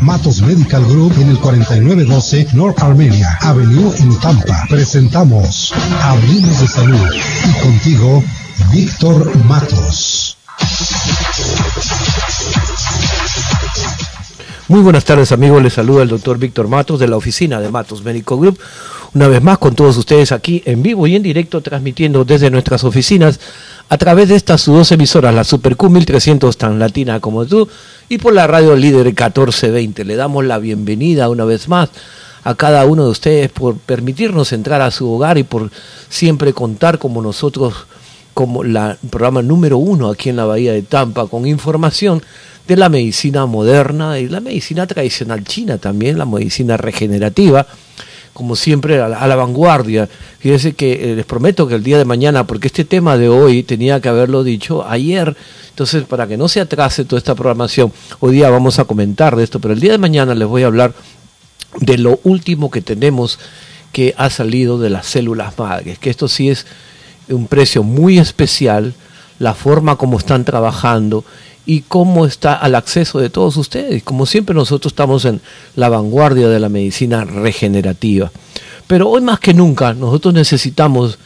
Matos Medical Group en el 4912 North Armenia Avenue en Tampa. Presentamos Hablemos de Salud y contigo, Víctor Matos. Muy buenas tardes amigos, les saluda el doctor Víctor Matos de la oficina de Matos Medical Group. Una vez más con todos ustedes aquí en vivo y en directo transmitiendo desde nuestras oficinas a través de estas dos emisoras, la Super Q 1300 tan latina como tú y por la radio líder 1420. Le damos la bienvenida una vez más a cada uno de ustedes por permitirnos entrar a su hogar y por siempre contar como nosotros, como el programa número uno aquí en la Bahía de Tampa, con información de la medicina moderna y la medicina tradicional china también, la medicina regenerativa como siempre, a la, vanguardia. Fíjense que eh, les prometo que el día de mañana, porque este tema de hoy tenía que haberlo dicho ayer, entonces para que no se atrase toda esta programación, hoy día vamos a comentar de esto, pero el día de mañana les voy a hablar de lo último que tenemos que ha salido de las células madres, que esto sí es un precio muy especial, la forma como están trabajando y cómo está al acceso de todos ustedes. Como siempre nosotros estamos en la vanguardia de la medicina regenerativa. Pero hoy más que nunca nosotros necesitamos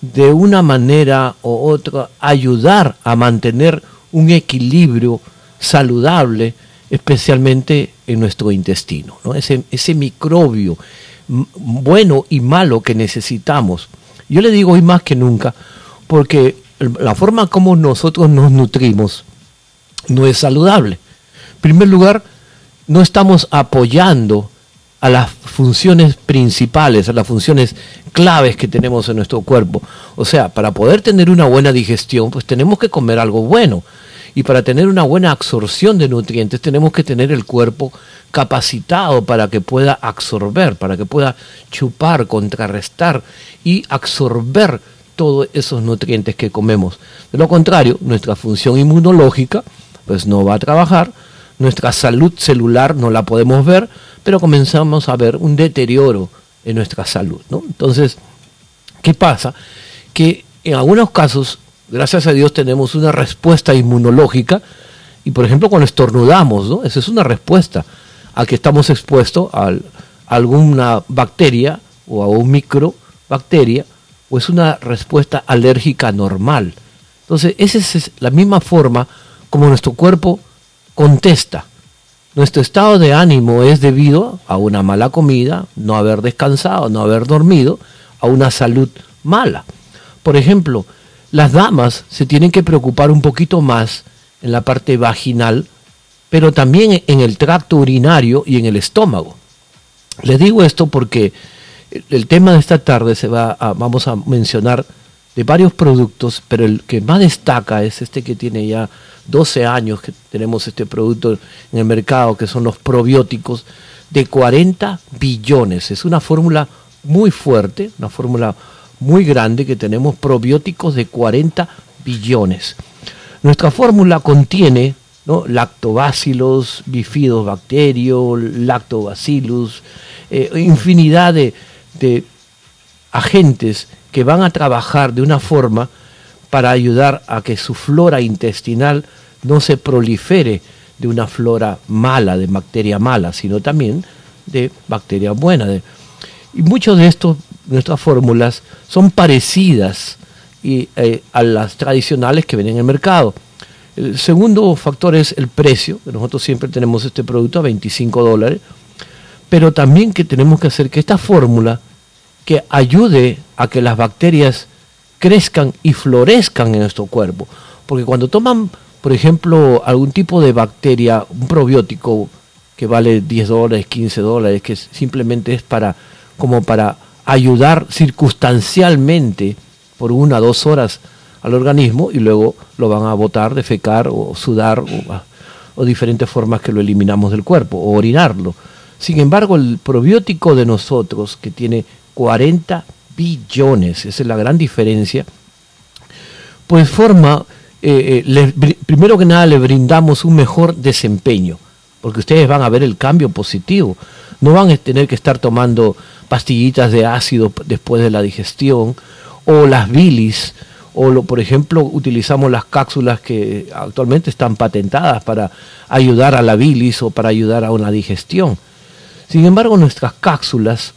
de una manera u otra ayudar a mantener un equilibrio saludable, especialmente en nuestro intestino, ¿no? ese, ese microbio bueno y malo que necesitamos. Yo le digo hoy más que nunca, porque la forma como nosotros nos nutrimos no es saludable. En primer lugar, no estamos apoyando a las funciones principales, a las funciones claves que tenemos en nuestro cuerpo. O sea, para poder tener una buena digestión, pues tenemos que comer algo bueno. Y para tener una buena absorción de nutrientes, tenemos que tener el cuerpo capacitado para que pueda absorber, para que pueda chupar, contrarrestar y absorber todos esos nutrientes que comemos. De lo contrario, nuestra función inmunológica pues no va a trabajar, nuestra salud celular no la podemos ver, pero comenzamos a ver un deterioro en nuestra salud. ¿no? Entonces, ¿qué pasa? Que en algunos casos, gracias a Dios, tenemos una respuesta inmunológica y, por ejemplo, cuando estornudamos, ¿no? esa es una respuesta a que estamos expuestos a alguna bacteria o a un microbacteria, o es una respuesta alérgica normal. Entonces, esa es la misma forma como nuestro cuerpo contesta. Nuestro estado de ánimo es debido a una mala comida, no haber descansado, no haber dormido, a una salud mala. Por ejemplo, las damas se tienen que preocupar un poquito más en la parte vaginal, pero también en el tracto urinario y en el estómago. Les digo esto porque el tema de esta tarde se va a, vamos a mencionar de varios productos, pero el que más destaca es este que tiene ya 12 años que tenemos este producto en el mercado, que son los probióticos, de 40 billones. Es una fórmula muy fuerte, una fórmula muy grande que tenemos probióticos de 40 billones. Nuestra fórmula contiene lactobacilos, bifidobacterios, lactobacillus, eh, infinidad de, de agentes que van a trabajar de una forma para ayudar a que su flora intestinal no se prolifere de una flora mala, de bacteria mala, sino también de bacteria buena. y muchos de estos, nuestras fórmulas, son parecidas eh, a las tradicionales que ven en el mercado. El segundo factor es el precio, nosotros siempre tenemos este producto a 25 dólares, pero también que tenemos que hacer que esta fórmula que ayude a que las bacterias crezcan y florezcan en nuestro cuerpo. Porque cuando toman por ejemplo, algún tipo de bacteria, un probiótico que vale 10 dólares, 15 dólares, que simplemente es para, como para ayudar circunstancialmente por una o dos horas al organismo y luego lo van a botar, defecar o sudar o, o diferentes formas que lo eliminamos del cuerpo o orinarlo. Sin embargo, el probiótico de nosotros, que tiene 40 billones, esa es la gran diferencia, pues forma eh, eh primero que nada le brindamos un mejor desempeño, porque ustedes van a ver el cambio positivo. No van a tener que estar tomando pastillitas de ácido después de la digestión, o las bilis, o por ejemplo utilizamos las cápsulas que actualmente están patentadas para ayudar a la bilis o para ayudar a una digestión. Sin embargo, nuestras cápsulas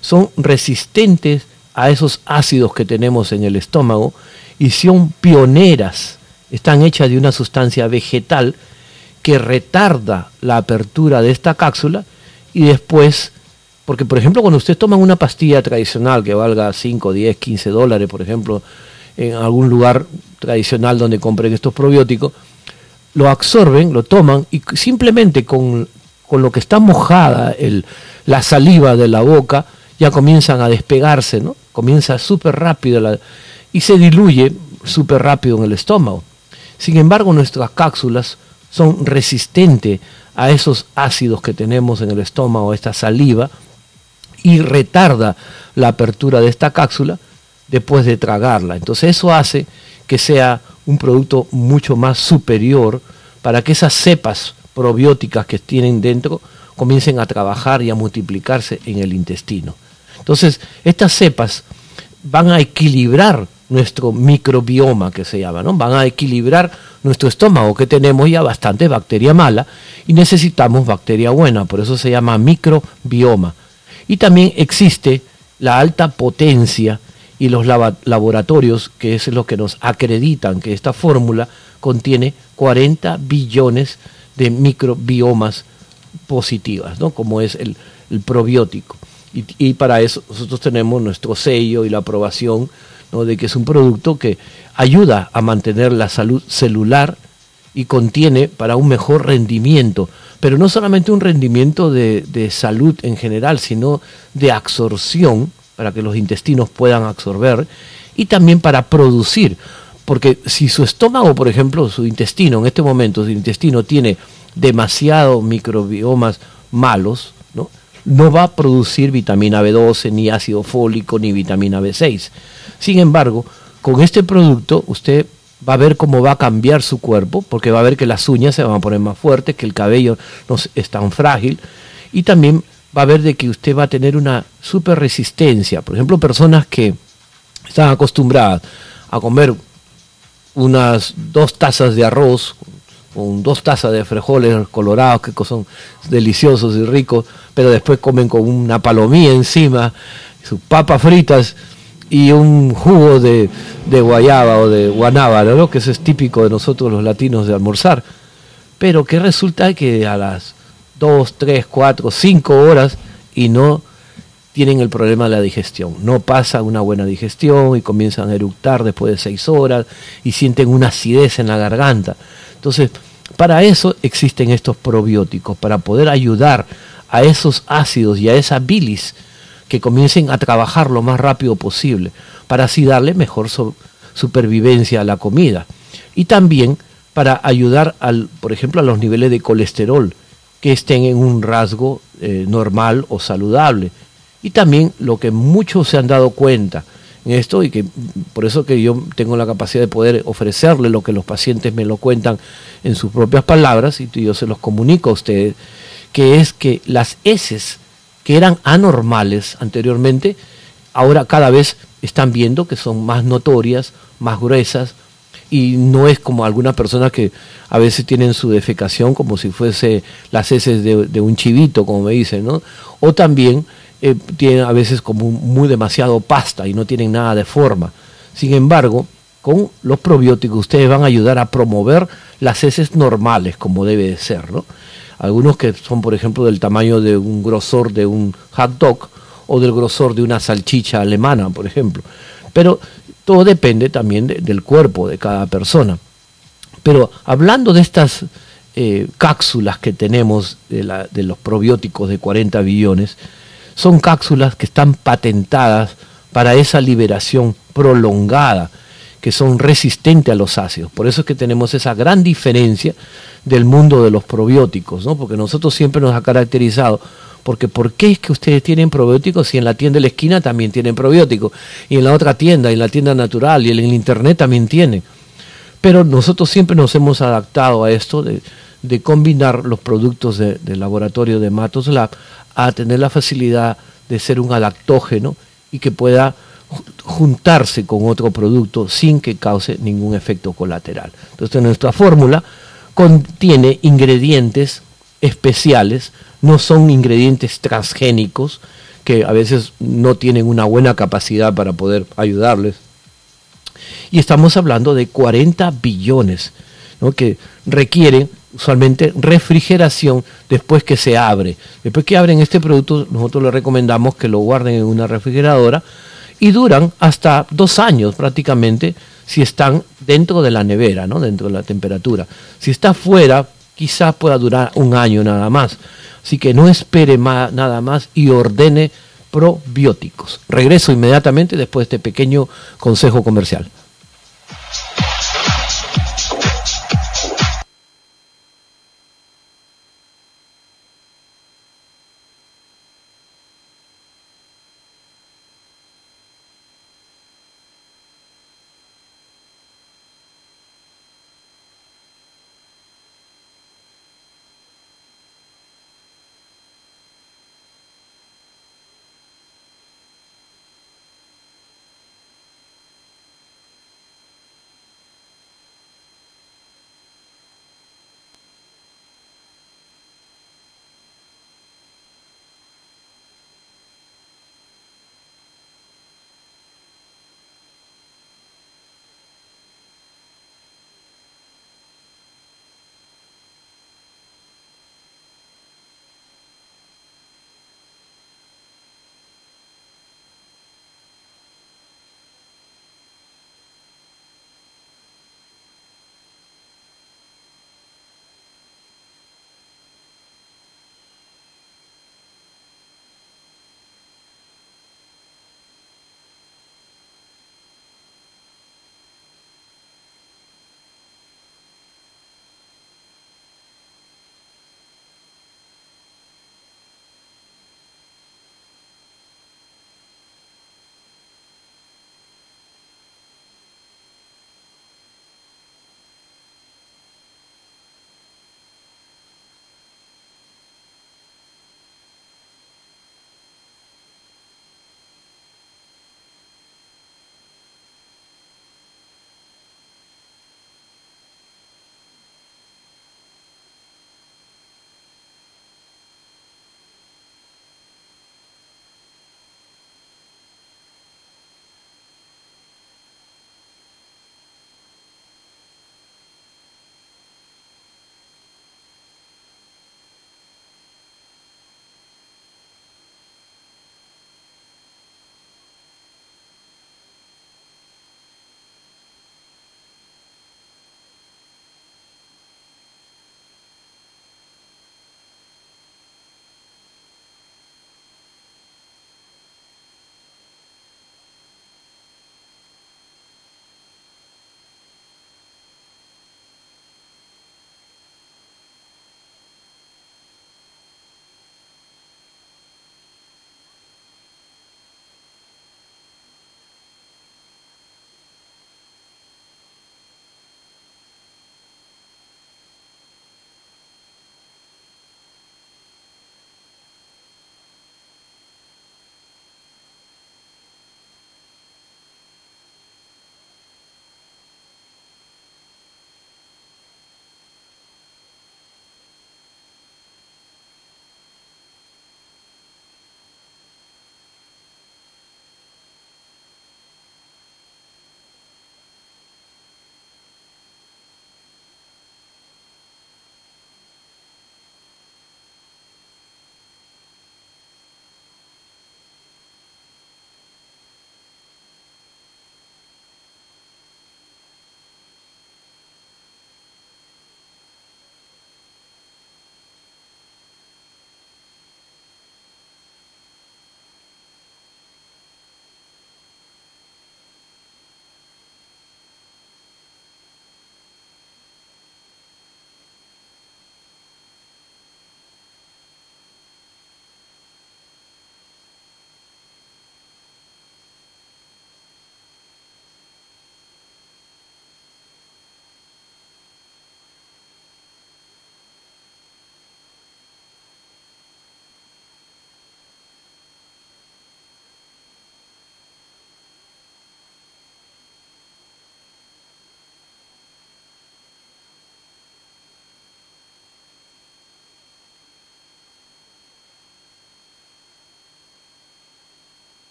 son resistentes a esos ácidos que tenemos en el estómago y son pioneras. Están hechas de una sustancia vegetal que retarda la apertura de esta cápsula y después, porque por ejemplo cuando usted toma una pastilla tradicional que valga 5, 10, 15 dólares, por ejemplo, en algún lugar tradicional donde compren estos probióticos, lo absorben, lo toman y simplemente con, lo que está mojada el, la saliva de la boca ya comienzan a despegarse, ¿no? Comienza súper rápido y se diluye súper rápido en el estómago. Sin embargo, nuestras cápsulas son resistentes a esos ácidos que tenemos en el estómago, esta saliva, y retarda la apertura de esta cápsula después de tragarla. Entonces eso hace que sea un producto mucho más superior para que esas cepas probióticas que tienen dentro comiencen a trabajar y a multiplicarse en el intestino. Entonces, estas cepas van a equilibrar nuestro microbioma que se llama, ¿no? Van a equilibrar nuestro estómago que tenemos ya bastante bacteria mala y necesitamos bacteria buena, por eso se llama microbioma. Y también existe la alta potencia y los laboratorios, que es lo que nos acreditan que esta fórmula contiene 40 billones de microbiomas positivas, ¿no? como es el, probiótico. Y, para eso nosotros tenemos nuestro sello y la aprobación de que es un producto que ayuda a mantener la salud celular y contiene para un mejor rendimiento, pero no solamente un rendimiento de, de salud en general, sino de absorción para que los intestinos puedan absorber y también para producir. Porque si su estómago, por ejemplo, su intestino, en este momento su intestino tiene demasiados microbiomas malos, ¿no? no va a producir vitamina B12, ni ácido fólico, ni vitamina B6. Sin embargo, con este producto usted va a ver cómo va a cambiar su cuerpo, porque va a ver que las uñas se van a poner más fuertes, que el cabello no es tan frágil, y también va a ver de que usted va a tener una super resistencia. Por ejemplo, personas que están acostumbradas a comer unas dos tazas de arroz con dos tazas de frijoles colorados que son deliciosos y ricos, pero después comen con una palomía encima, sus papas fritas y un jugo de, guayaba o de guanábana, que eso es típico de nosotros los latinos de almorzar. Pero que resulta que a las dos, tres, cuatro, cinco horas y no tienen el problema de la digestión. No pasa una buena digestión y comienzan a eructar después de seis horas y sienten una acidez en la garganta. Entonces, para eso existen estos probióticos, para poder ayudar a esos ácidos y a esa bilis que comiencen a trabajar lo más rápido posible, para así darle mejor supervivencia a la comida. Y también para ayudar, al, por ejemplo, a los niveles de colesterol, que estén en un rasgo eh, normal o saludable. Y también lo que muchos se han dado cuenta en esto y que por eso que yo tengo la capacidad de poder ofrecerle lo que los pacientes me lo cuentan en sus propias palabras y yo se los comunico a ustedes, que es que las heces que eran anormales anteriormente, ahora cada vez están viendo que son más notorias, más gruesas, y no es como algunas personas que a veces tienen su defecación como si fuese las heces de, un chivito, como me dicen, ¿no? O también eh, tienen a veces como muy demasiado pasta y no tienen nada de forma. Sin embargo, con los probióticos ustedes van a ayudar a promover las heces normales, como debe de ser, ¿no? Algunos que son, por ejemplo, del tamaño de un grosor de un hot dog o del grosor de una salchicha alemana, por ejemplo. Pero todo depende también del cuerpo de cada persona. Pero hablando de estas eh, cápsulas que tenemos de, de los probióticos de 40 billones, son cápsulas que están patentadas para esa liberación prolongada, que son resistentes a los ácidos. Por eso es que tenemos esa gran diferencia del mundo de los probióticos, ¿no? porque nosotros siempre nos ha caracterizado porque ¿por qué es que ustedes tienen probióticos si en la tienda de la esquina también tienen probióticos? Y en la otra tienda, en la tienda natural y en el internet también tienen. Pero nosotros siempre nos hemos adaptado a esto de, combinar los productos del laboratorio de Matos Lab a tener la facilidad de ser un adaptógeno y que pueda juntarse con otro producto sin que cause ningún efecto colateral. Entonces nuestra fórmula contiene ingredientes especiales, no son ingredientes transgénicos que a veces no tienen una buena capacidad para poder ayudarles. Y estamos hablando de 40 billones que requieren usualmente refrigeración después que se abre. Después que abren este producto, nosotros les recomendamos que lo guarden en una refrigeradora y duran hasta dos años prácticamente si están dentro de la nevera, ¿no? dentro de la temperatura. Si está fuera, quizás pueda durar un año nada más. Así que no espere más, nada más y ordene probióticos. Regreso inmediatamente después de este pequeño consejo comercial.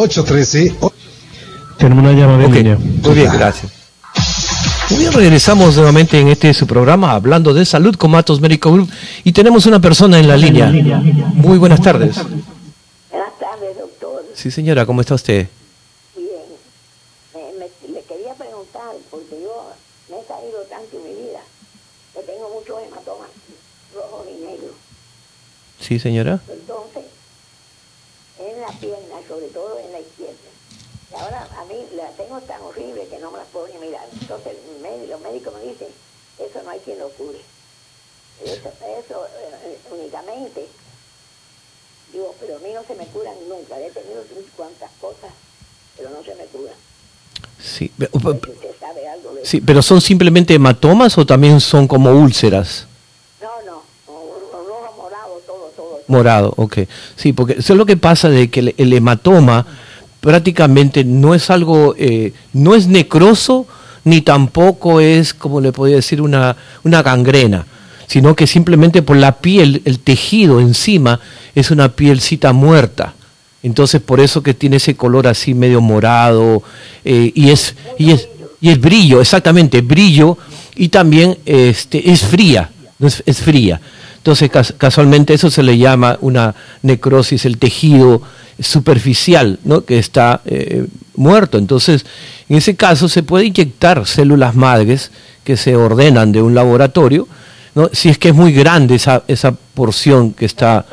813. Tenemos una llamada okay. Muy bien, gracias. Muy bien, regresamos nuevamente en este su programa hablando de salud con Matos Médico Group y tenemos una persona en la línea. Muy buenas tardes. Buenas tardes, doctor. Sí, señora, ¿cómo está usted? Bien. Me, le quería preguntar, porque yo me he caído tanto en mi vida, que tengo muchos hematomas rojos y negros. Sí, señora. Entonces, en la pierna, sobre todo en la izquierda. Y ahora a mí tan horrible que no me las puedo ni mirar. Entonces los médicos me dicen, eso no hay quien lo cure. Eso, eso eh, únicamente. Digo, pero a mí no se me curan nunca. He tenido cuantas cosas, pero no se me curan. Sí, sí, pero son simplemente hematomas o también son como úlceras? No, no, rojo, morado, todo, todo. Morado, ok. Sí, porque eso es lo que pasa de que el, hematoma prácticamente no es algo, eh, no es necroso, ni tampoco es, como le podría decir, una, una gangrena, sino que simplemente por la piel, el tejido encima es una pielcita muerta. Entonces por eso que tiene ese color así medio morado eh, y, es, y, es, y es brillo, exactamente, brillo y también este, es fría, es, es fría. Entonces casualmente eso se le llama una necrosis, el tejido superficial, ¿no? que está eh, muerto. Entonces, en ese caso se puede inyectar células madres que se ordenan de un laboratorio, ¿no? si es que es muy grande esa, esa porción que está...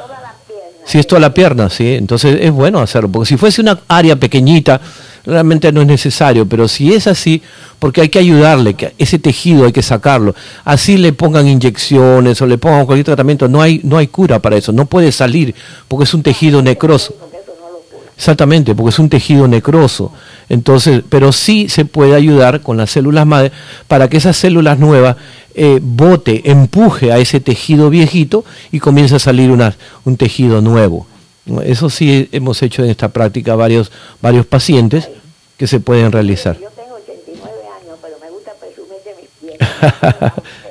Si es toda la pierna, sí, entonces es bueno hacerlo, porque si fuese una área pequeñita, realmente no es necesario, pero si es así, porque hay que ayudarle, que ese tejido hay que sacarlo, así le pongan inyecciones o le pongan cualquier tratamiento, no hay, no hay cura para eso, no puede salir, porque es un tejido necroso. Exactamente, porque es un tejido necroso. Entonces, pero sí se puede ayudar con las células madre para que esas células nuevas eh, bote, empuje a ese tejido viejito y comience a salir una, un tejido nuevo. Eso sí hemos hecho en esta práctica varios, varios pacientes que se pueden realizar. Yo tengo 89 años, pero me gusta presumir de mis.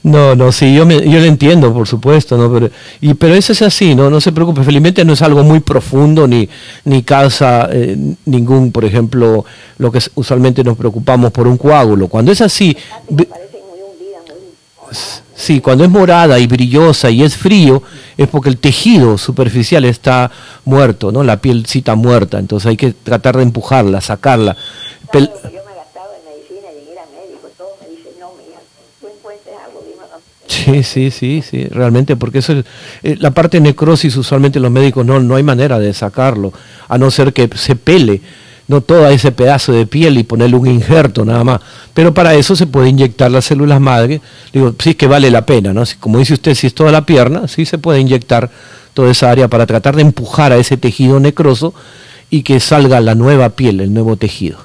No, no, sí, yo, me, yo lo entiendo, por supuesto, ¿no? Pero, y, pero eso es así, ¿no? No se preocupe, felizmente no es algo muy profundo ni, ni causa eh, ningún, por ejemplo, lo que usualmente nos preocupamos por un coágulo. Cuando es así... Sí, cuando es morada y brillosa y es frío, es porque el tejido superficial está muerto, ¿no? La pielcita muerta, entonces hay que tratar de empujarla, sacarla. Pel Sí, sí, sí, sí, realmente, porque eso es, eh, la parte de necrosis usualmente los médicos no, no hay manera de sacarlo, a no ser que se pele no todo ese pedazo de piel y ponerle un injerto nada más. Pero para eso se puede inyectar las células madre. Digo, sí es que vale la pena, ¿no? Como dice usted, si es toda la pierna, sí se puede inyectar toda esa área para tratar de empujar a ese tejido necroso y que salga la nueva piel, el nuevo tejido.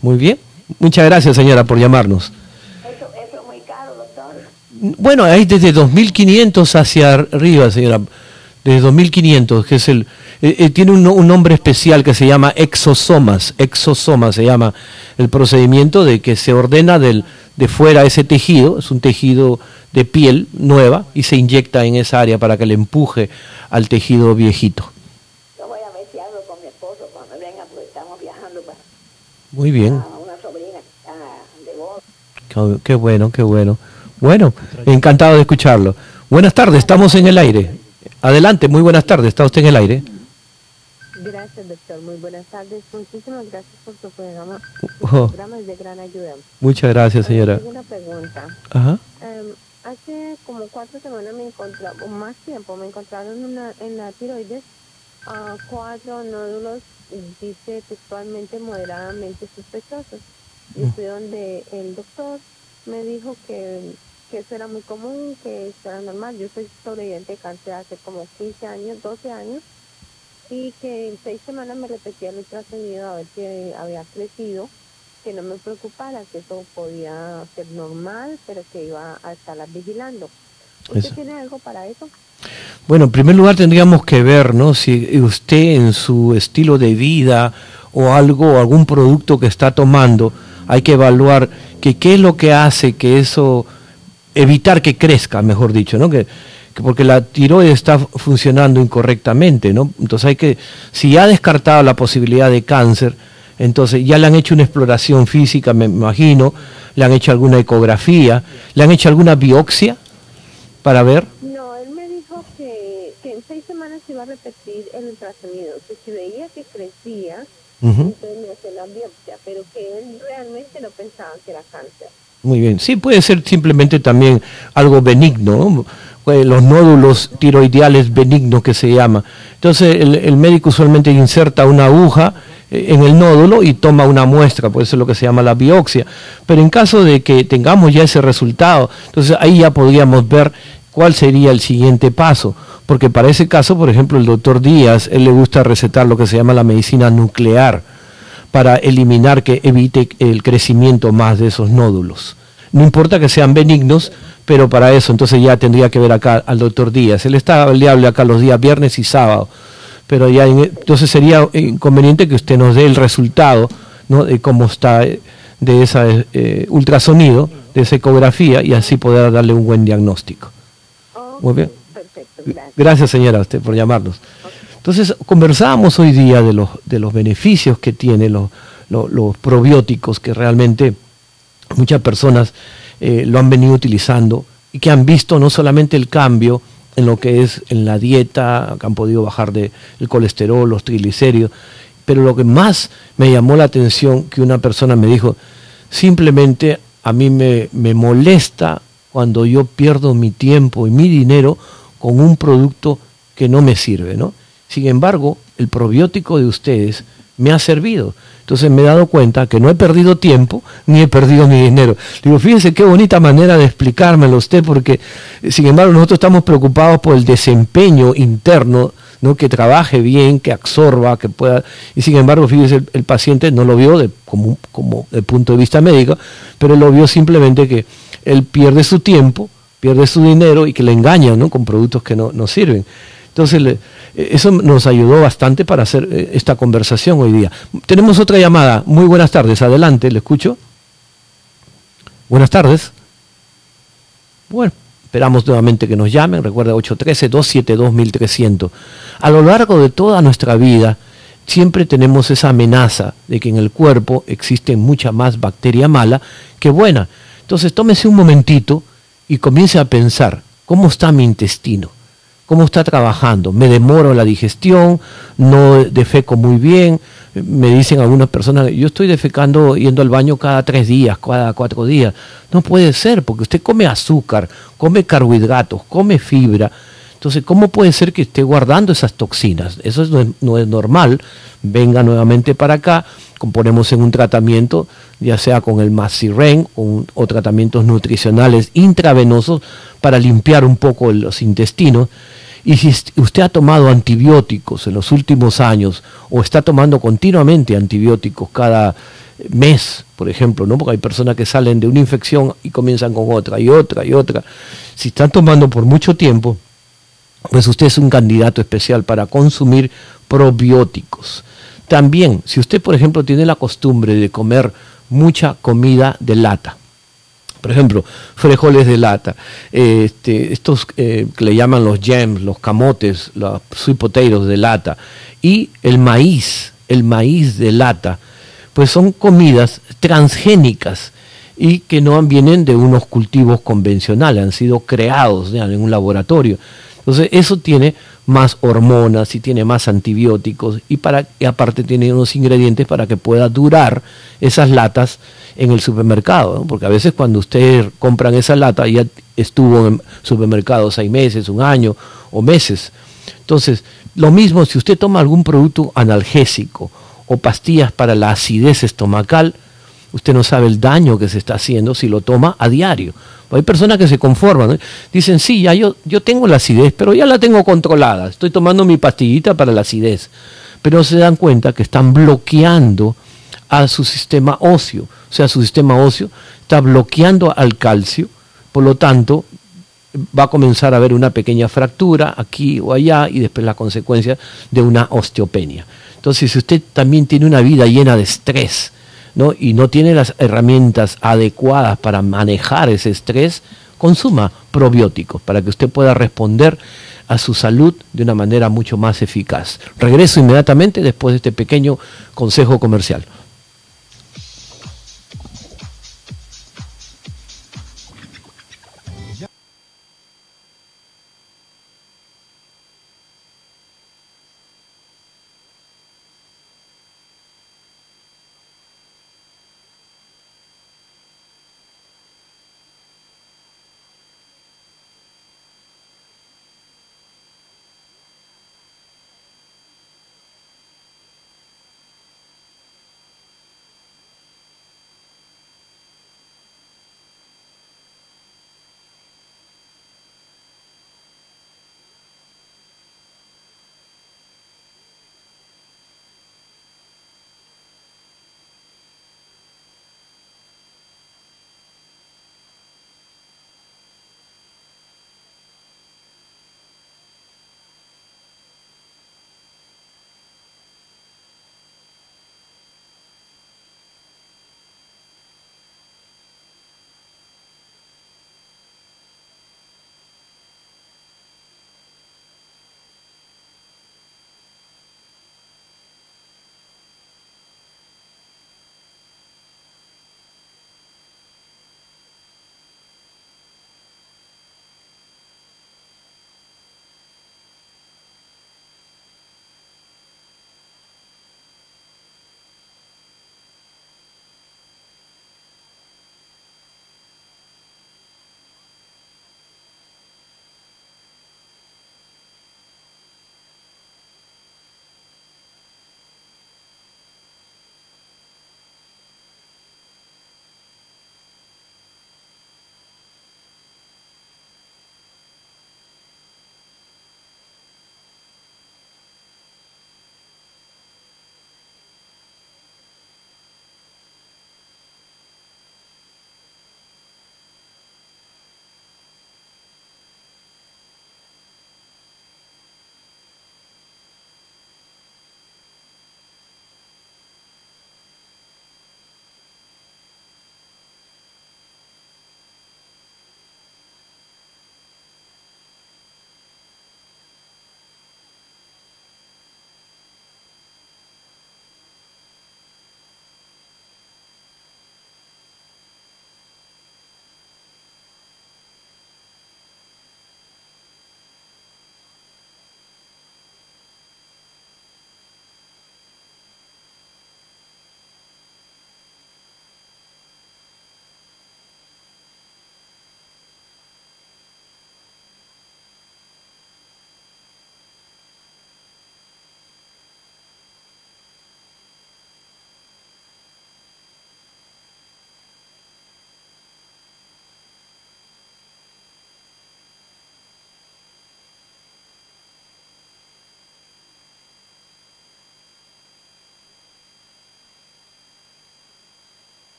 Muy bien. Muchas gracias, señora, por llamarnos. Bueno, hay desde 2.500 hacia arriba, señora. Desde 2.500, que es el... Eh, eh, tiene un, un, nombre especial que se llama exosomas. Exosomas se llama el procedimiento de que se ordena del, de fuera ese tejido, es un tejido de piel nueva, y se inyecta en esa área para que le empuje al tejido viejito. Yo voy a ver si hablo con mi esposo cuando venga, porque estamos viajando para... Muy bien. una sobrina de Qué bueno, qué bueno. Bueno, encantado de escucharlo. Buenas tardes, estamos en el aire. Adelante, muy buenas tardes, está usted en el aire. Gracias, doctor. Muy buenas tardes. Muchísimas gracias por su programa. Su oh. programa es de gran ayuda. Muchas gracias, señora. Tengo una pregunta. Ajá. Um, hace como cuatro semanas me encontraron, más tiempo, me encontraron una, en la tiroides uh, cuatro nódulos, dice textualmente moderadamente sospechosos. Yo mm. fui donde el doctor me dijo que que eso era muy común, que eso era normal. Yo soy sobreviviente de cáncer hace como 15 años, 12 años, y que en seis semanas me repetía el ultrasonido a ver si había crecido, que no me preocupara, que eso podía ser normal, pero que iba a estarla vigilando. ¿Usted tiene algo para eso? Bueno, en primer lugar tendríamos que ver, ¿no? Si usted en su estilo de vida o algo, algún producto que está tomando, hay que evaluar que qué es lo que hace que eso evitar que crezca, mejor dicho, ¿no? Que porque la tiroides está funcionando incorrectamente, ¿no? Entonces hay que, si ha descartado la posibilidad de cáncer, entonces ya le han hecho una exploración física, me imagino, le han hecho alguna ecografía, le han hecho alguna biopsia para ver. No, él me dijo que, que en seis semanas iba a repetir el ultrasonido, que si veía que crecía, entonces me hacía la biopsia, pero que él realmente no pensaba que era cáncer. Muy bien, sí puede ser simplemente también algo benigno, ¿no? Eh, los nódulos tiroidiales benignos que se llama. Entonces el, el, médico usualmente inserta una aguja eh, en el nódulo y toma una muestra, por eso es lo que se llama la biopsia. Pero en caso de que tengamos ya ese resultado, entonces ahí ya podríamos ver cuál sería el siguiente paso. Porque para ese caso, por ejemplo, el doctor Díaz, él le gusta recetar lo que se llama la medicina nuclear para eliminar que evite el crecimiento más de esos nódulos. No importa que sean benignos, pero para eso entonces ya tendría que ver acá al doctor Díaz. Él está hable acá los días viernes y sábado, pero ya entonces sería inconveniente que usted nos dé el resultado ¿no? de cómo está de ese eh, ultrasonido, de esa ecografía y así poder darle un buen diagnóstico. Muy bien. gracias. señora a usted por llamarnos. Entonces conversábamos hoy día de los, de los beneficios que tienen los, los, probióticos que realmente muchas personas eh, lo han venido utilizando y que han visto no solamente el cambio en lo que es en la dieta, que han podido bajar de, el colesterol, los triglicéridos, pero lo que más me llamó la atención que una persona me dijo, simplemente a mí me, me molesta cuando yo pierdo mi tiempo y mi dinero con un producto que no me sirve, ¿no? Sin embargo, el probiótico de ustedes me ha servido. Entonces me he dado cuenta que no he perdido tiempo ni he perdido mi dinero. Digo, fíjense qué bonita manera de explicármelo usted, porque sin embargo nosotros estamos preocupados por el desempeño interno, ¿no? que trabaje bien, que absorba, que pueda. Y sin embargo, fíjese, el, paciente no lo vio de, como, como punto de vista médico, pero lo vio simplemente que él pierde su tiempo, pierde su dinero y que le engañan ¿no? con productos que no sirven. Entonces, eh, eso nos ayudó bastante para hacer eh, esta conversación hoy día. Tenemos otra llamada. Muy buenas tardes. Adelante, ¿le escucho? Buenas tardes. Bueno, esperamos nuevamente que nos llamen. Recuerda 813-272-1300. A lo largo de toda nuestra vida, siempre tenemos esa amenaza de que en el cuerpo existe mucha más bacteria mala que buena. Entonces, tómese un momentito y comience a pensar, ¿cómo está mi intestino? Cómo está trabajando. Me demoro la digestión, no defeco muy bien. Me dicen algunas personas, yo estoy defecando yendo al baño cada tres días, cada cuatro días. No puede ser, porque usted come azúcar, come carbohidratos, come fibra. Entonces, ¿cómo puede ser que esté guardando esas toxinas? Eso no es, normal. Venga nuevamente para acá, componemos en un tratamiento, ya sea con el Maciren o, o tratamientos nutricionales intravenosos para limpiar un poco los intestinos y si usted ha tomado antibióticos en los últimos años o está tomando continuamente antibióticos cada mes, por ejemplo, ¿no? Porque hay personas que salen de una infección y comienzan con otra y otra y otra. Si están tomando por mucho tiempo, pues usted es un candidato especial para consumir probióticos. También, si usted, por ejemplo, tiene la costumbre de comer mucha comida de lata, por ejemplo, frijoles de lata, este, estos eh, que le llaman los gems, los camotes, los sweet potatoes de lata, y el maíz, el maíz de lata, pues son comidas transgénicas y que no vienen de unos cultivos convencionales, han sido creados en un laboratorio. Entonces, eso tiene más hormonas y tiene más antibióticos y, para, aparte tiene unos ingredientes para que pueda durar esas latas en el supermercado, porque a veces cuando ustedes compran esa lata ya estuvo en supermercado seis meses, un año o meses. Entonces, lo mismo si usted toma algún producto analgésico o pastillas para la acidez estomacal, usted no sabe el daño que se está haciendo si lo toma a diario. Hay personas que se conforman, dicen, sí, ya yo, yo tengo la acidez, pero ya la tengo controlada, estoy tomando mi pastillita para la acidez, pero se dan cuenta que están bloqueando a su sistema óseo, o sea, su sistema óseo está bloqueando al calcio, por lo tanto, va a comenzar a haber una pequeña fractura aquí o allá y después la consecuencia de una osteopenia. Entonces, si usted también tiene una vida llena de estrés ¿no? y no tiene las herramientas adecuadas para manejar ese estrés, consuma probióticos para que usted pueda responder a su salud de una manera mucho más eficaz. Regreso inmediatamente después de este pequeño consejo comercial.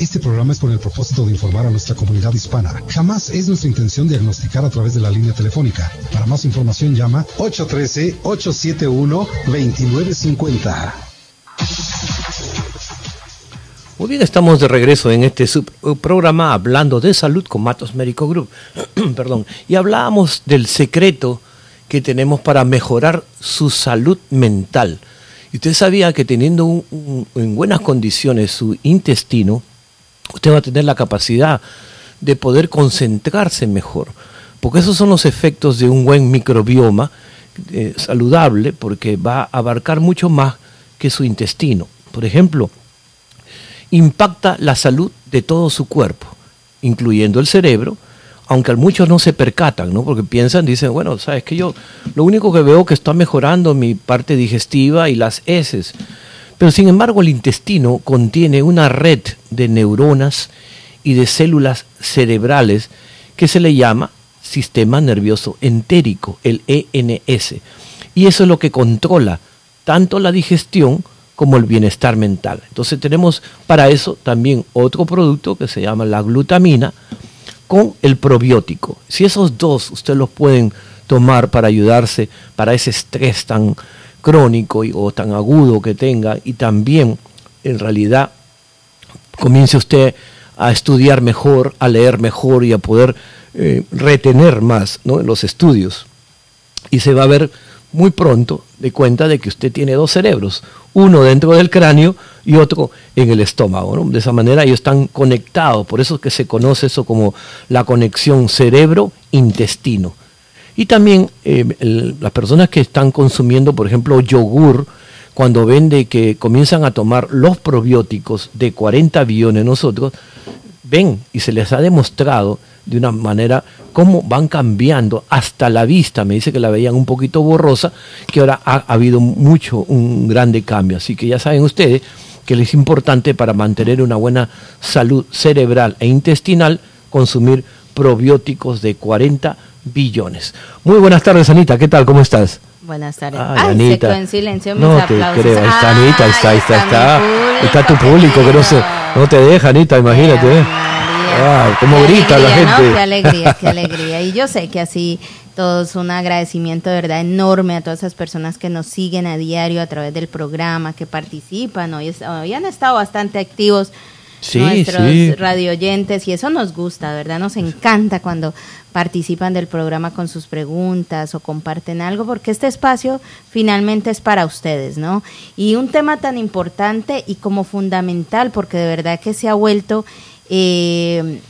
Este programa es con el propósito de informar a nuestra comunidad hispana. Jamás es nuestra intención diagnosticar a través de la línea telefónica. Para más información llama 813-871-2950. Muy bien, estamos de regreso en este programa hablando de salud con Matos Médico Group. Perdón. Y hablábamos del secreto que tenemos para mejorar su salud mental. Y usted sabía que teniendo en buenas condiciones su intestino, usted va a tener la capacidad de poder concentrarse mejor. Porque esos son los efectos de un buen microbioma eh, saludable, porque va a abarcar mucho más que su intestino. Por ejemplo, impacta la salud de todo su cuerpo, incluyendo el cerebro, aunque muchos no se percatan, ¿no? Porque piensan, dicen, bueno, sabes que yo lo único que veo que está mejorando mi parte digestiva y las heces. Pero sin embargo, el intestino contiene una red de neuronas y de células cerebrales que se le llama sistema nervioso entérico, el ENS. Y eso es lo que controla tanto la digestión como el bienestar mental. Entonces tenemos para eso también otro producto que se llama la glutamina con el probiótico. Si esos dos ustedes los pueden tomar para ayudarse para ese estrés tan crónico y- o tan agudo que tenga y también en realidad comience usted a estudiar mejor, a leer mejor y a poder eh, retener más ¿no? los estudios. Y se va a ver muy pronto de cuenta de que usted tiene dos cerebros, uno dentro del cráneo y otro en el estómago. De esa manera ellos están conectados, por eso es que se conoce eso como la conexión cerebro-intestino. Y también eh, las personas que están consumiendo, por ejemplo, yogur, cuando ven de que comienzan a tomar los probióticos de 40 billones nosotros, ven y se les ha demostrado de una manera cómo van cambiando hasta la vista. Me dice que la veían un poquito borrosa, que ahora ha, ha habido mucho, un grande cambio. Así que ya saben ustedes que es importante para mantener una buena salud cerebral e intestinal consumir probióticos de 40 billones. Muy buenas tardes, Anita. ¿Qué tal? ¿Cómo estás? Buenas tardes. Ay, Ay, se Anita. quedó en silencio mis No te creo. Ahí está Anita, ahí está, ahí está, Ay, está. tu público que no se, no te deja, Anita, imagínate. Ay, ¿eh? Ah, cómo Qué grita la alegría, ¿no? gente. Qué alegría, qué alegría. Y yo sé que así todos un agradecimiento de verdad enorme a todas esas personas que nos siguen a diario a través del programa, que participan. Hoy, hoy han estado bastante activos Sí, nuestros sí. radioyentes y eso nos gusta, ¿verdad? Nos encanta cuando participan del programa con sus preguntas o comparten algo, porque este espacio finalmente es para ustedes, ¿no? Y un tema tan importante y como fundamental, porque de verdad que se ha vuelto, eh,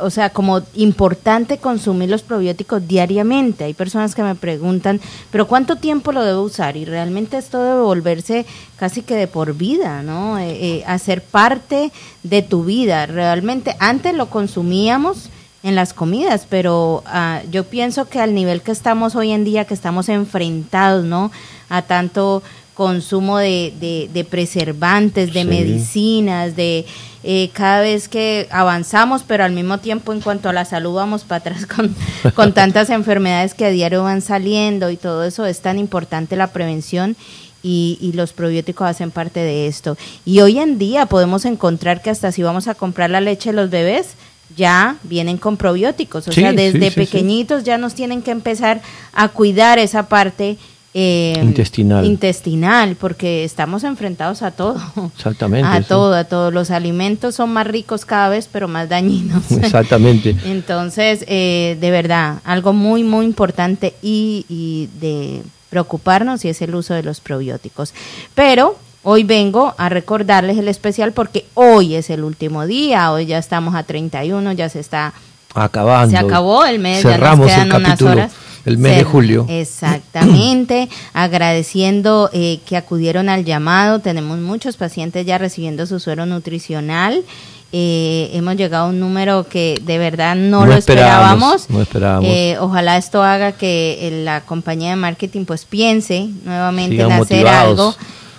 o sea, como importante consumir los probióticos diariamente. Hay personas que me preguntan, pero ¿cuánto tiempo lo debo usar? Y realmente esto debe volverse casi que de por vida, ¿no? Eh, eh, hacer parte de tu vida. Realmente antes lo consumíamos en las comidas, pero ah, yo pienso que al nivel que estamos hoy en día, que estamos enfrentados, ¿no? A tanto consumo de, de, de preservantes, de Sí. medicinas, de eh, cada vez que avanzamos, pero al mismo tiempo en cuanto a la salud vamos para atrás con, con tantas enfermedades que a diario van saliendo y todo eso, es tan importante la prevención y, y los probióticos hacen parte de esto. Y hoy en día podemos encontrar que hasta si vamos a comprar la leche de los bebés, ya vienen con probióticos, o Sí, sea, desde sí, sí. pequeñitos ya nos tienen que empezar a cuidar esa parte eh, Intestinal. intestinal, porque estamos enfrentados a todo. Exactamente. A todo, a todos los alimentos son más ricos cada vez, pero más dañinos. Exactamente. Entonces, eh, de verdad, algo muy, muy importante y, y de preocuparnos y es el uso de los probióticos. Pero hoy vengo a recordarles el especial porque hoy es el último día, hoy ya estamos a 31, ya se está Acabando. se acabó el mes, Cerramos ya nos quedan el unas capítulo, horas. El mes de julio. Exactamente, agradeciendo eh, que acudieron al llamado. Tenemos muchos pacientes ya recibiendo su suero nutricional. Eh, hemos llegado a un número que de verdad no, No lo esperábamos, esperábamos. no esperábamos. Eh, ojalá esto haga que eh, la compañía de marketing pues piense nuevamente Sigan en hacer motivados. algo.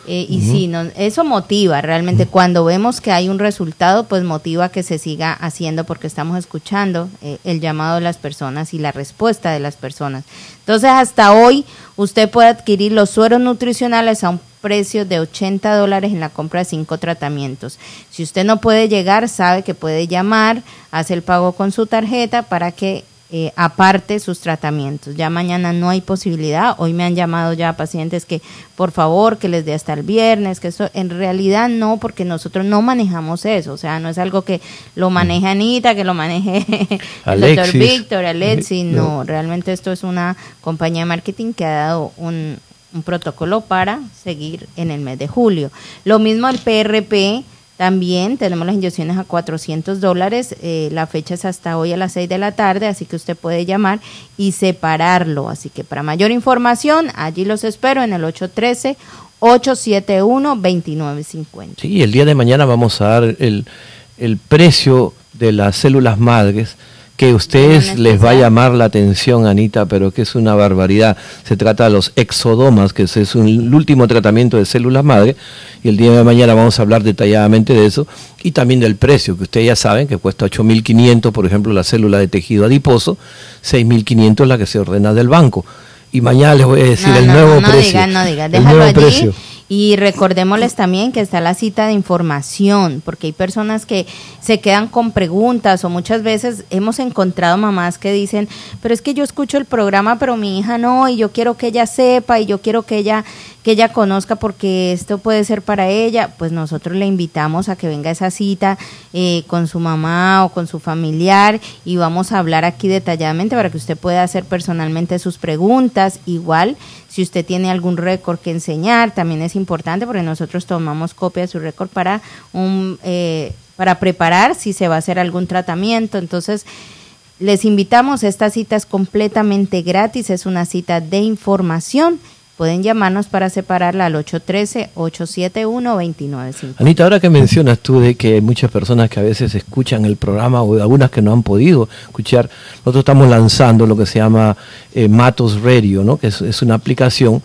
Eh, y sí, no, eso motiva realmente. Cuando vemos que hay un resultado, pues motiva que se siga haciendo porque estamos escuchando eh, el llamado de las personas y la respuesta de las personas. Entonces, hasta hoy, usted puede adquirir los sueros nutricionales a un precio de 80 dólares en la compra de cinco tratamientos. Si usted no puede llegar, sabe que puede llamar, hace el pago con su tarjeta para que eh, aparte sus tratamientos. Ya mañana no hay posibilidad. Hoy me han llamado ya pacientes que por favor que les dé hasta el viernes, que eso en realidad no, porque nosotros no manejamos eso. O sea, no es algo que lo maneje Anita, que lo maneje el doctor Víctor, Alexi. No, realmente esto es una compañía de marketing que ha dado un, un protocolo para seguir en el mes de julio. Lo mismo el PRP también tenemos las inyecciones a 400 dólares. Eh, la fecha es hasta hoy a las 6 de la tarde, así que usted puede llamar y separarlo. Así que para mayor información, allí los espero en el 813-871-2950. Sí, el día de mañana vamos a dar el, el precio de las células madres que ustedes les va a llamar la atención, Anita, pero que es una barbaridad. Se trata de los exodomas, que es un, el último tratamiento de células madre, y el día de mañana vamos a hablar detalladamente de eso, y también del precio, que ustedes ya saben que cuesta 8.500, por ejemplo, la célula de tejido adiposo, 6.500 la que se ordena del banco. Y mañana les voy a decir el nuevo precio. no digan, déjalo allí. Precio y recordémosles también que está la cita de información, porque hay personas que se quedan con preguntas o muchas veces hemos encontrado mamás que dicen, pero es que yo escucho el programa, pero mi hija no, y yo quiero que ella sepa y yo quiero que ella que ella conozca porque esto puede ser para ella, pues nosotros le invitamos a que venga a esa cita eh, con su mamá o con su familiar y vamos a hablar aquí detalladamente para que usted pueda hacer personalmente sus preguntas. Igual, si usted tiene algún récord que enseñar, también es importante porque nosotros tomamos copia de su récord para un eh, para preparar si se va a hacer algún tratamiento. Entonces, les invitamos, esta cita es completamente gratis, es una cita de información Pueden llamarnos para separarla al 813-871-2950. Anita, ahora que mencionas tú de que hay muchas personas que a veces escuchan el programa o algunas que no han podido escuchar, nosotros estamos lanzando lo que se llama eh, Matos Radio, ¿no? que es, una aplicación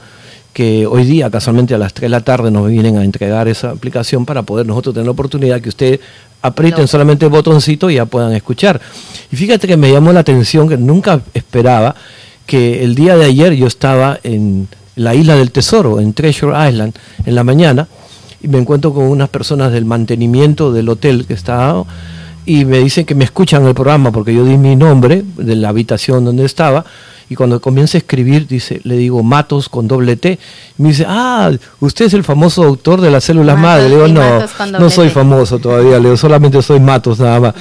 que hoy día, casualmente a las 3 de la tarde, nos vienen a entregar esa aplicación para poder nosotros tener la oportunidad que ustedes aprieten solamente el botoncito y ya puedan escuchar. Y fíjate que me llamó la atención que nunca esperaba que el día de ayer yo estaba en la isla del tesoro, en Treasure Island, en la mañana, y me encuentro con unas personas del mantenimiento del hotel que está y me dicen que me escuchan el programa porque yo di mi nombre de la habitación donde estaba y cuando comienza a escribir, dice, le digo Matos con doble T, me dice, ah, usted es el famoso autor de las células madre. Le digo, no, no soy famoso todavía, le digo, solamente soy Matos nada más.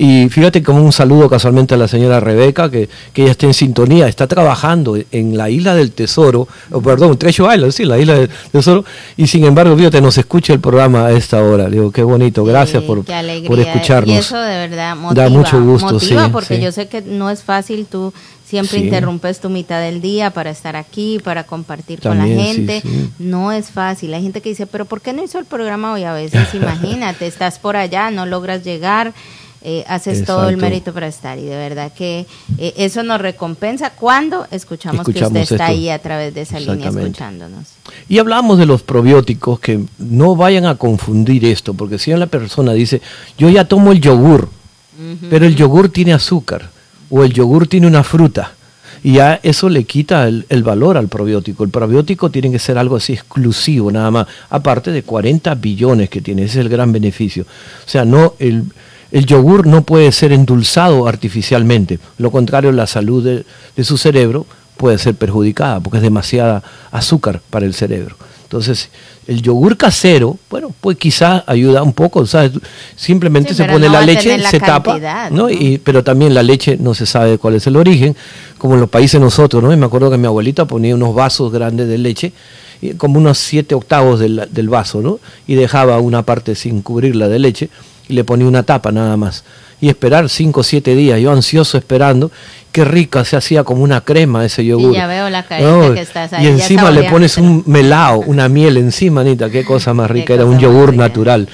Y fíjate como un saludo casualmente a la señora Rebeca, que, que ella está en sintonía, está trabajando en la isla del tesoro, o perdón, Treasure Island, sí, la isla del tesoro, y sin embargo, fíjate, nos escucha el programa a esta hora. Le digo, qué bonito, gracias por, por escucharnos. Y eso de verdad motiva, da mucho gusto, motiva porque yo sé que no es fácil tú Siempre interrumpes tu mitad del día para estar aquí, para compartir con la gente. no es fácil. Hay gente que dice, pero ¿por qué no hizo el programa hoy? A veces, imagínate, estás por allá, no logras llegar. Eh, haces todo el mérito para estar y de verdad que eh, eso nos recompensa cuando escuchamos, que usted está ahí a través de esa línea escuchándonos. Y hablamos de los probióticos, que no vayan a confundir esto, porque si la persona dice, yo ya tomo el yogur, pero el yogur tiene azúcar o el yogur tiene una fruta. Y ya eso le quita el, valor al probiótico. El probiótico tiene que ser algo así exclusivo, nada más. Aparte de 40 billones que tiene, ese es el gran beneficio. O sea, no el, el yogur no puede ser endulzado artificialmente. Lo contrario, la salud de, de su cerebro puede ser perjudicada porque es demasiada azúcar para el cerebro. Entonces, el yogur casero, bueno, pues quizás ayuda un poco, ¿sabes? Simplemente se pone la leche, se tapa, ¿no? Y, pero también la leche no se sabe cuál es el origen, como en los países nosotros, ¿no? Y me acuerdo que mi abuelita ponía unos vasos grandes de leche, como unos siete octavos del, del vaso, ¿no? Y dejaba una parte sin cubrirla de leche y le ponía una tapa nada más y esperar cinco o siete días, yo ansioso esperando, qué rica se hacía como una crema ese yogur. Y ya veo la que estás ahí. Y encima le pones un melao, una miel encima, Anita, qué cosa más rica, era un yogur natural.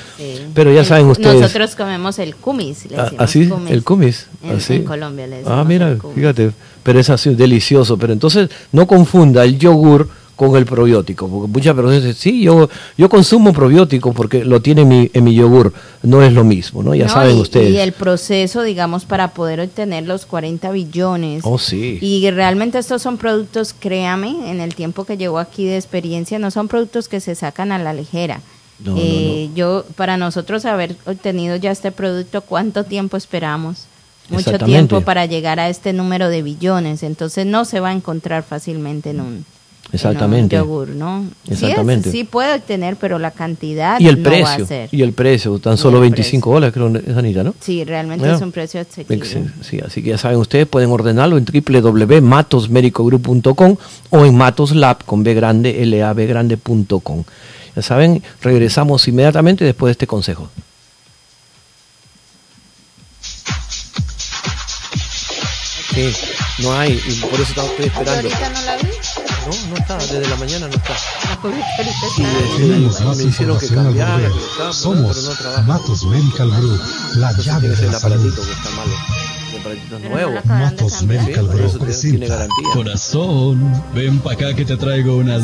Pero ya saben ustedes. Nosotros comemos el kumis, le ¿Así? Ah, ¿Ah, ¿El kumis? En, en Colombia le Ah, mira, fíjate, pero es así, delicioso. Pero entonces no confunda el yogur con el probiótico, porque muchas personas dicen, sí, yo, yo consumo probiótico porque lo tiene en mi, en mi yogur, no es lo mismo, ¿no? Ya saben ustedes. Y el proceso, digamos, para poder obtener los 40 billones. Oh, sí. Y realmente estos son productos, créame, en el tiempo que llevo aquí de experiencia, no son productos que se sacan a la ligera. No, eh, Yo, para nosotros haber obtenido ya este producto, ¿cuánto tiempo esperamos? mucho tiempo para llegar a este número de billones, entonces no se va a encontrar fácilmente en un, Exactamente. en un yogur, ¿no? Sí es- Exactamente. Sí, puede tener, pero la cantidad Y el no va a precio, ser. y el precio, tan solo el 25 dólares, creo, es Anita, ¿no? Sí, realmente es un precio asequible. Sí, así que ya saben ustedes, pueden ordenarlo en www.matosmedicogroup.com o en matoslab con B grande, labgrande.com. Ya saben, regresamos inmediatamente después de este consejo. Sí, no hay, y por eso estamos- esperando. Ahorita no la vi. No, no está, desde la mañana no está. Me más hicieron que información al cambiar, volver. que lo estaba, Somos pero no trabaja. Matos Medical Group, la Entonces llave de la salud. Matos Medical Group presenta. Corazón, ven pa' acá que te traigo una...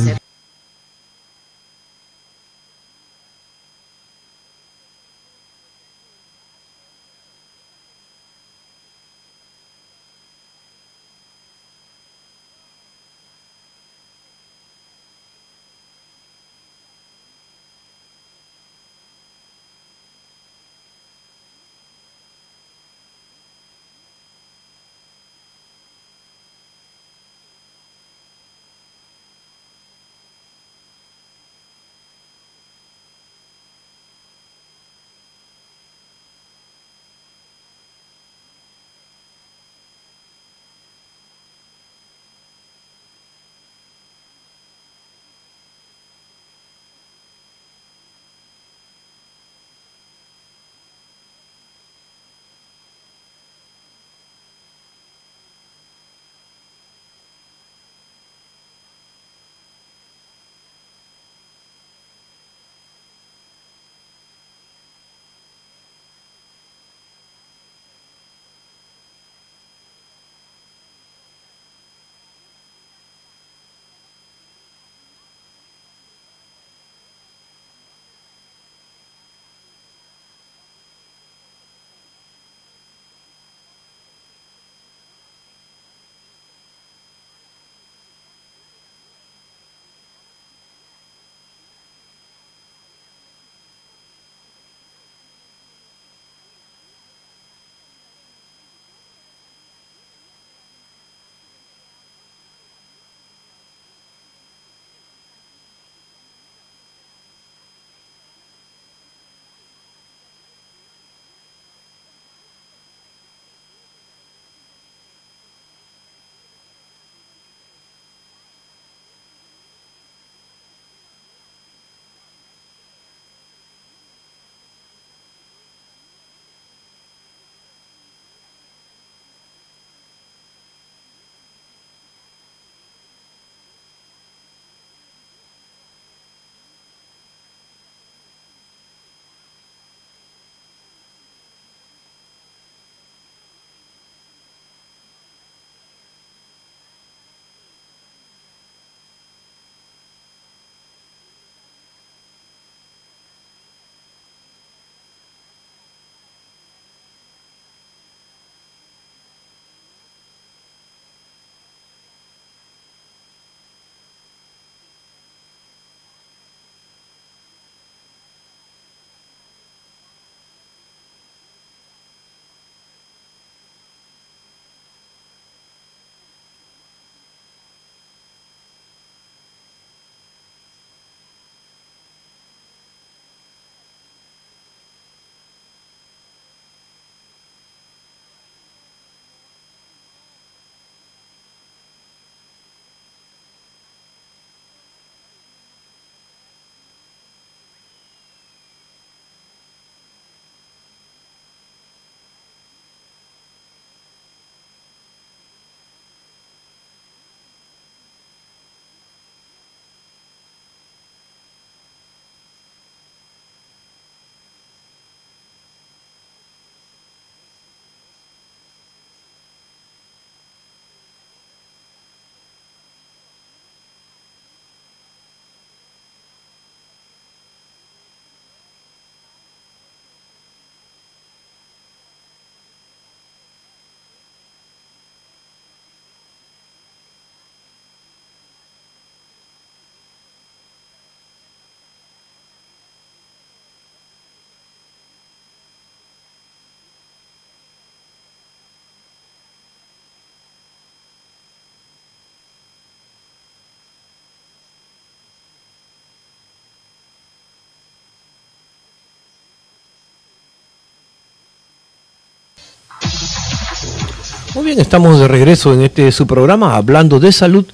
Muy bien, estamos de regreso en este su programa hablando de salud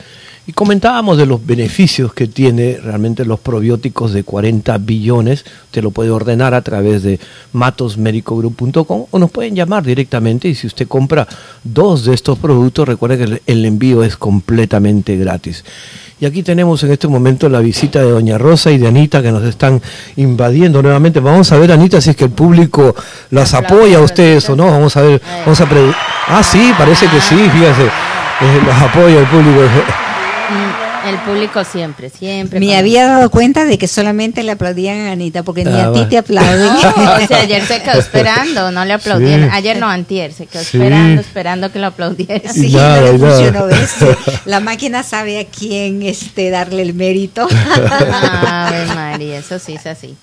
y comentábamos de los beneficios que tiene realmente los probióticos de 40 billones. Usted lo puede ordenar a través de matosmedicogroup.com o nos pueden llamar directamente y si usted compra dos de estos productos, recuerde que el- envío es completamente gratis. Y aquí tenemos en este momento la visita de Doña Rosa y de Anita que nos están invadiendo nuevamente. Vamos a ver, Anita, si es que el público las apoya a ustedes o no. Vamos a ver, vamos a preguntar. Ah, sí, parece que sí, fíjese. Eh, los apoya el público. Mm, El público siempre, siempre. Me había dado cuenta de que solamente le aplaudían a Anita, porque ni Ah, a ti va. te aplauden. No, o sea, ayer se quedó esperando, no le aplaudieron. Sí. Ayer no, antier, se quedó Sí. esperando, esperando que lo aplaudieran. Sí, nada, no funcionó, ¿ves? La máquina sabe a quién este, darle el mérito. Ave María, eso sí es así.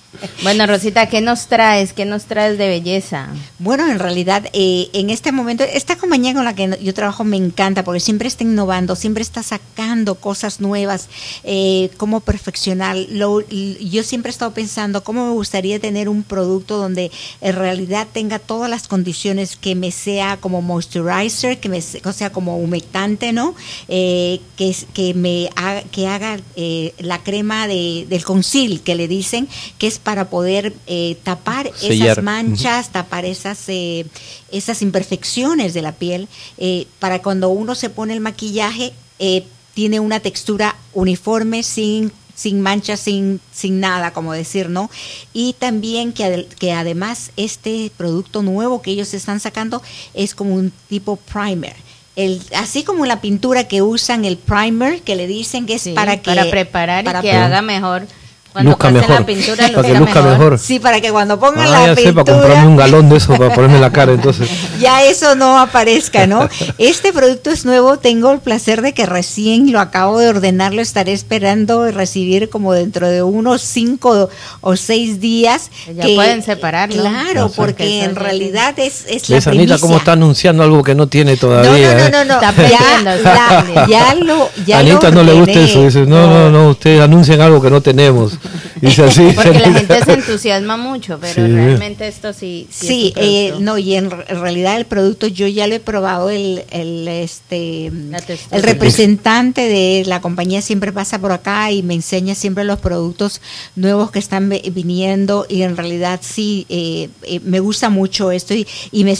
Bueno, Rosita, ¿qué nos traes? ¿Qué nos traes de belleza? Bueno, en realidad, eh, en este momento, esta compañía con la que yo trabajo me encanta porque siempre está innovando, siempre está sacando cosas nuevas, eh, cómo perfeccionar. Lo- yo siempre he estado pensando cómo me gustaría tener un producto donde en realidad tenga todas las condiciones que me sea como moisturizer, que me sea como humectante, ¿no? Eh, que, que me haga, que haga eh, la crema de, del conceal que le dicen, que es para poder eh, tapar Sellar. esas manchas, tapar esas, eh, esas imperfecciones de la piel, eh, para cuando uno se pone el maquillaje, eh, tiene una textura uniforme, sin sin manchas, sin, sin nada, como decir, ¿no? Y también que, que además este producto nuevo que ellos están sacando es como un tipo primer. El, así como la pintura que usan el primer, que le dicen que es Sí, para que... para preparar para y que pre- haga mejor. Cuando Luzca pasen mejor. la pintura, Para que luzca mejor. Sí, para que cuando pongan Ah, la ya sé, pintura... para comprarme un galón de eso para ponerme en la cara, entonces. ya eso no aparezca, ¿no? Este producto es nuevo, tengo el placer de que recién lo acabo de ordenar, lo estaré esperando recibir como dentro de unos cinco o seis días. Ya pueden separarlo. Claro, sé. porque en realidad es, es la ¿Ves, Anita, cómo está anunciando algo que no tiene No, todavía? no, eh? no, no, no. Está Ya, está ya, lo, ya Anita lo no le gusta eso, dice, no, no, no, ustedes anuncian algo que no tenemos. Así. Porque la gente se entusiasma mucho, pero Sí. realmente esto sí. Sí, Sí, es un eh, no, y en, re- en realidad el producto yo ya lo he probado, el, el, este, el representante de la compañía siempre pasa por acá y me enseña siempre los productos nuevos que están viniendo y en realidad sí, eh, eh, me gusta mucho esto y, y me,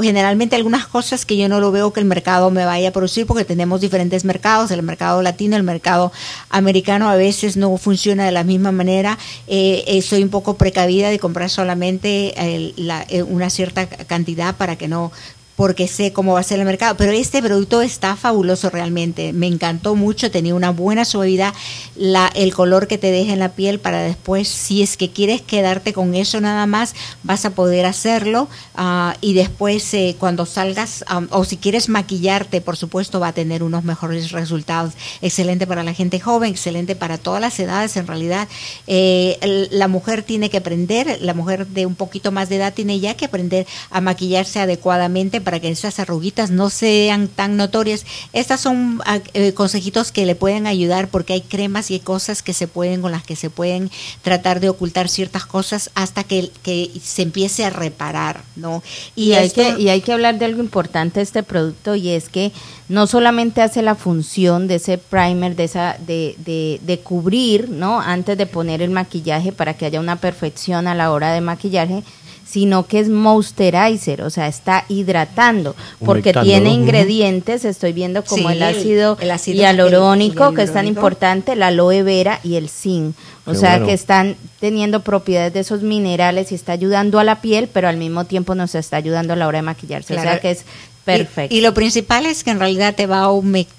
generalmente algunas cosas que yo no lo veo que el mercado me vaya a producir porque tenemos diferentes mercados, el mercado latino, el mercado americano a veces no funciona de la misma manera. Eh, eh, soy un poco precavida de comprar solamente eh, una cierta cantidad para que no porque sé cómo va a ser el mercado, pero este producto está fabuloso realmente, me encantó mucho, tenía una buena suavidad, la, el color que te deja en la piel para después, si es que quieres quedarte con eso nada más, vas a poder hacerlo. Ah, y después eh, cuando salgas, am, o si quieres maquillarte, por supuesto va a tener unos mejores resultados, excelente para la gente joven, excelente para todas las edades en realidad, Eh, la mujer tiene que aprender, la mujer de un poquito más de edad tiene ya que aprender a maquillarse adecuadamente para que esas arruguitas no sean tan notorias. Estas son ah, eh, consejitos que le pueden ayudar porque hay cremas y hay cosas que se pueden, con las que se pueden tratar de ocultar ciertas cosas hasta que, que se empiece a reparar, ¿no? Y, hay esto- que, y hay que hablar de algo importante de este producto y es que no solamente hace la función de ese primer, de, esa, de, de, de cubrir, ¿no? Antes de poner el maquillaje para que haya una perfección a la hora de maquillaje, sino que es moisturizer, o sea, está hidratando, porque tiene ingredientes, estoy viendo como Sí, el ácido, el ácido hialurónico, que es tan importante, la aloe vera y el zinc. O Qué sea, bueno. que están teniendo propiedades de esos minerales y está ayudando a la piel, pero al mismo tiempo nos está ayudando a la hora de maquillarse. O sea, que es Y- perfecto. Y, lo principal es que en realidad te va a humectar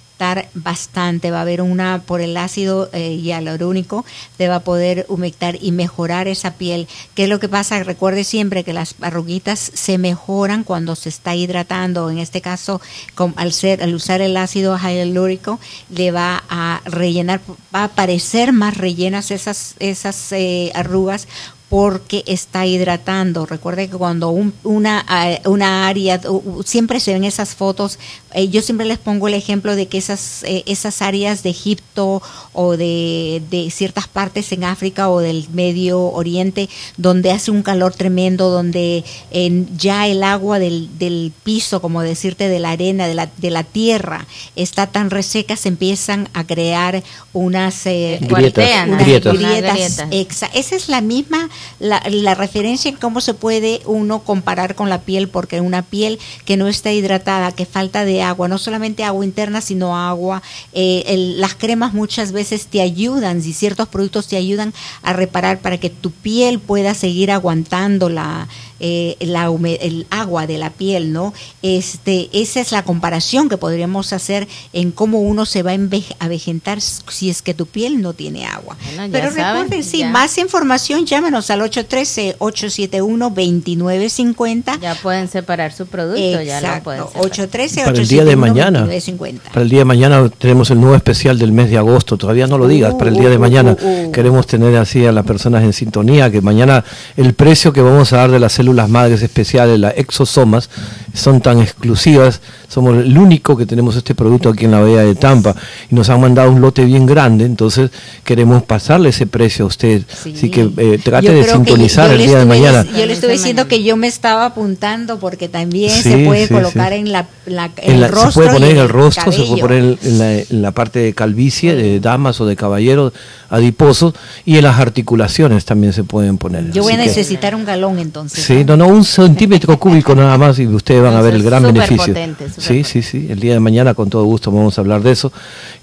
bastante, va a haber una, por el ácido eh, hialurónico, te va a poder humectar y mejorar esa piel. ¿Qué es lo que pasa? Recuerde siempre que las arruguitas se mejoran cuando se está hidratando. En este caso, con- al, ser, al usar el ácido hialurónico, le va a rellenar, va a parecer más rellenas esas, esas eh, arrugas porque está hidratando. Recuerde que cuando un- una, eh, una área, siempre se ven esas fotos, eh, yo siempre les pongo el ejemplo de que esas, eh, esas áreas de Egipto o de, de ciertas partes en África o del Medio Oriente, donde hace un calor tremendo, donde en- ya el agua del, del piso, como decirte, de la arena, de la, de la tierra, está tan reseca, se empiezan a crear unas, eh, Grietas, unas grietas. grietas. esa es la misma, la, la referencia en cómo se puede uno comparar con la piel, porque una piel que no está hidratada, que falta de agua, no solamente agua interna, sino agua, eh, el- las cremas muchas veces te ayudan, y ciertos productos te ayudan a reparar para que tu piel pueda seguir aguantando la, eh, la el agua de la piel, ¿no? Este, esa es la comparación que podríamos hacer en cómo uno se va a avejentar si es que tu piel no tiene agua. Bueno, Pero saben, recuerden, sí, ya. más información, llámenos al 813-871-2950. Ya pueden separar su producto, ya lo pueden Exacto, separar. 813 Para el día de mañana. 2950 Para el día de mañana tenemos el nuevo especial del mes de agosto. Todavía no lo digas. Para el día de Uh, mañana uh, uh, uh. queremos tener así a las personas en sintonía. Que mañana el precio que vamos a dar de las células madres especiales, las exosomas, son tan exclusivas. Somos el único que tenemos este producto aquí en la Bahía de Tampa. Y nos han mandado un lote bien grande. Entonces queremos pasarle ese precio a usted. Sí. Así que eh, trate Yo de sintonizar yo el día de mañana. Yo le estuve diciendo que yo me estaba apuntando porque también Sí, se puede sí, colocar en la, la- En la- rostro. se puede poner en el rostro, se puede poner en, la, en la parte de calvicie, de damas o de caballeros adiposos, y en las articulaciones también se pueden poner. Yo voy a que- necesitar un galón entonces. Sí, no, no, un centímetro cúbico nada más y ustedes van a ver el gran beneficio. potente, sí, sí, sí, el día de mañana con todo gusto vamos a hablar de eso.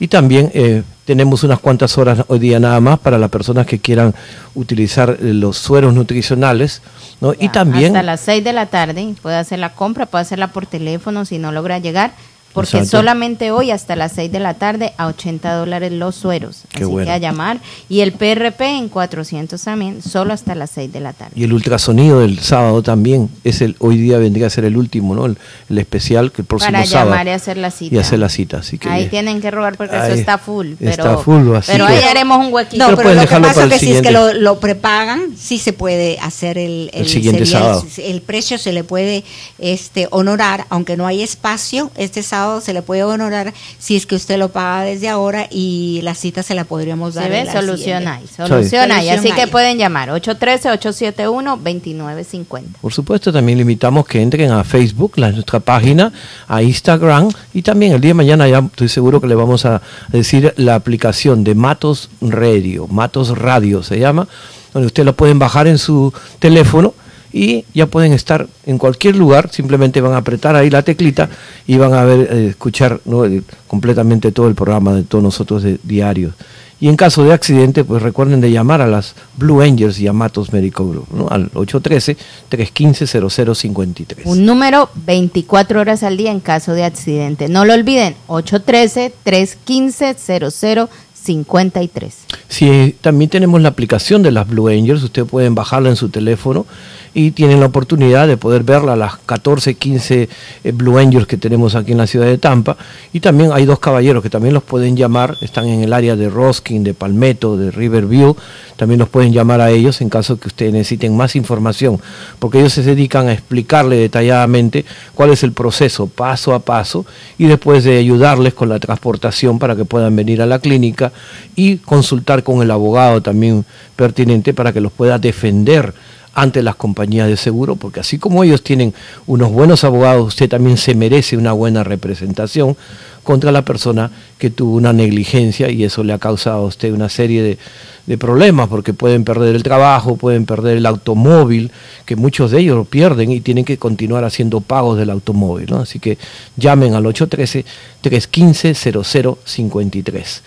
Y también eh, tenemos unas cuantas horas hoy día nada más para las personas que quieran utilizar eh, los sueros nutricionales, ¿no? y también... Hasta las 6 de la tarde puede hacer la compra, puede hacerla por teléfono si no logra llegar, porque Exacto. solamente hoy hasta las 6 de la tarde a 80 dólares los sueros. Qué Así bueno. que a llamar. Y el PRP en 400 también, solo hasta las 6 de la tarde. Y el ultrasonido del sábado también, es el hoy día vendría a ser el último, ¿no? El, el especial que el próximo Para sábado. llamar y hacer la cita. Y hacer la cita, así que Ahí tienen que rogar porque eso está full. Pero, está full, así pero que- ahí haremos un huequito. No, Pero pero lo que pasa para es que si es que lo, prepagan, sí se puede hacer el, El siguiente sería el- sábado. El, precio se le puede este honorar, aunque no hay espacio, este sábado se le puede honorar si es que usted lo paga desde ahora y la cita se la podríamos dar. Se ve, siguiente. hay, solución hay. Así que pueden llamar 813-871-2950. Por supuesto, también le invitamos que entren a Facebook, la, nuestra página, a Instagram y también el día de mañana ya estoy seguro que le vamos a decir la aplicación de Matos Radio, Matos Radio se llama, donde usted lo pueden bajar en su teléfono y ya pueden estar en cualquier lugar, simplemente van a apretar ahí la teclita y van a ver, eh, escuchar ¿no? Eh, completamente todo el programa de todos nosotros de diarios. Y en caso de accidente, pues recuerden de llamar a las Blue Angels y a Matos Medical Group, ¿no? al 813-315-0053. Un número 24 horas al día en caso de accidente. No lo olviden, 813-315-0053. Si también tenemos la aplicación de las Blue Angels, ustedes pueden bajarla en su teléfono y tienen la oportunidad de poder verla, las 14, 15 eh, Blue Angels que tenemos aquí en la ciudad de Tampa. Y también hay dos caballeros que también los pueden llamar, están en el área de Roskin, de Palmetto, de Riverview. También los pueden llamar a ellos en caso que ustedes necesiten más información, porque ellos se dedican a explicarle detalladamente cuál es el proceso paso a paso y después de ayudarles con la transportación para que puedan venir a la clínica y consultar con el abogado también pertinente para que los pueda defender ante las compañías de seguro, porque así como ellos tienen unos buenos abogados, usted también se merece una buena representación contra la persona que tuvo una negligencia y eso le ha causado a usted una serie de, de problemas, porque pueden perder el trabajo, pueden perder el automóvil, que muchos de ellos lo pierden y tienen que continuar haciendo pagos del automóvil. ¿no? Así que llamen al 813-315-0053.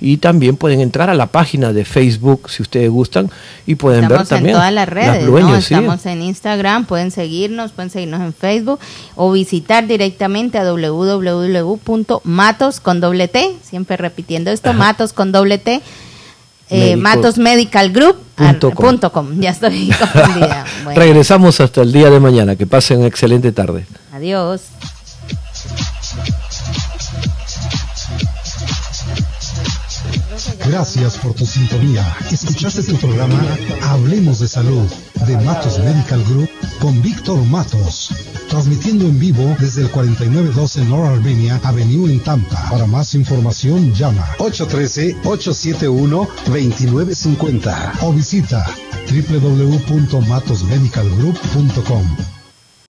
Y también pueden entrar a la página de Facebook si ustedes gustan y pueden Estamos ver también en todas las redes, ¿no? dueños, sí. Estamos en Instagram, pueden seguirnos, pueden seguirnos en Facebook o visitar directamente a www.matos con doble T, siempre repitiendo esto, matos con doble T, eh, Médico- Matos Medical Group ar- punto com. punto com. Ya estoy confundida. Bueno, Regresamos hasta el día de mañana. Que pasen una excelente tarde. adiós. Gracias por tu sintonía. Escuchaste tu programa Hablemos de Salud de Matos Medical Group con Víctor Matos. Transmitiendo en vivo desde el 4912 North Armenia Avenue en Tampa. Para más información llama 813-871-2950 o visita www.matosmedicalgroup.com.